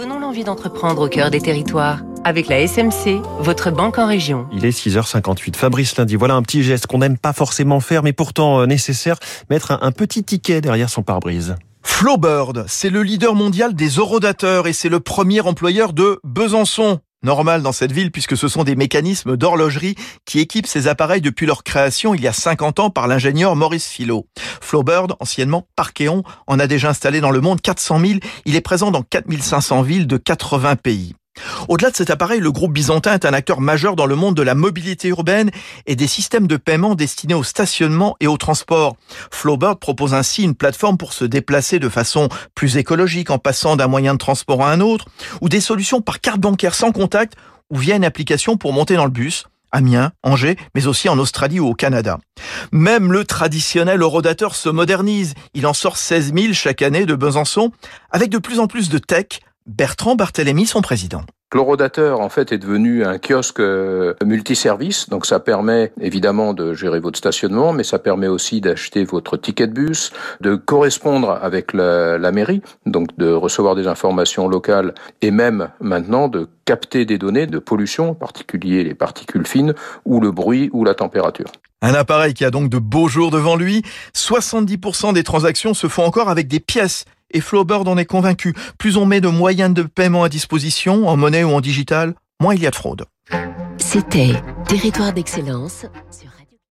Donnons l'envie d'entreprendre au cœur des territoires. Avec la SMC, votre banque en région. Il est 6h58. Fabrice lundi, voilà un petit geste qu'on n'aime pas forcément faire, mais pourtant euh, nécessaire, mettre un, petit ticket derrière son pare-brise. Flowbird, c'est le leader mondial des horodateurs et c'est le premier employeur de Besançon. Normal dans cette ville puisque ce sont des mécanismes d'horlogerie qui équipent ces appareils depuis leur création il y a 50 ans par l'ingénieur Maurice Philo. Flowbird, anciennement Parkeon, en a déjà installé dans le monde 400 000. Il est présent dans 4500 villes de 80 pays. Au-delà de cet appareil, le groupe byzantin est un acteur majeur dans le monde de la mobilité urbaine et des systèmes de paiement destinés au stationnement et au transport. Flowbird propose ainsi une plateforme pour se déplacer de façon plus écologique en passant d'un moyen de transport à un autre, ou des solutions par carte bancaire sans contact ou via une application pour monter dans le bus. Amiens, Angers, mais aussi en Australie ou au Canada. Même le traditionnel horodateur se modernise. Il en sort 16 000 chaque année de Besançon, avec de plus en plus de tech, Bertrand Barthélémy, son président. L'horodateur, en fait, est devenu un kiosque euh, multiservice. Donc, ça permet évidemment de gérer votre stationnement, mais ça permet aussi d'acheter votre ticket de bus, de correspondre avec la, la, mairie, donc de recevoir des informations locales et même maintenant de capter des données de pollution, en particulier les particules fines ou le bruit ou la température. Un appareil qui a donc de beaux jours devant lui. 70% des transactions se font encore avec des pièces et Flowbird en est convaincu. Plus on met de moyens de paiement à disposition, en monnaie ou en digital, moins il y a de fraude. C'était Territoire d'excellence sur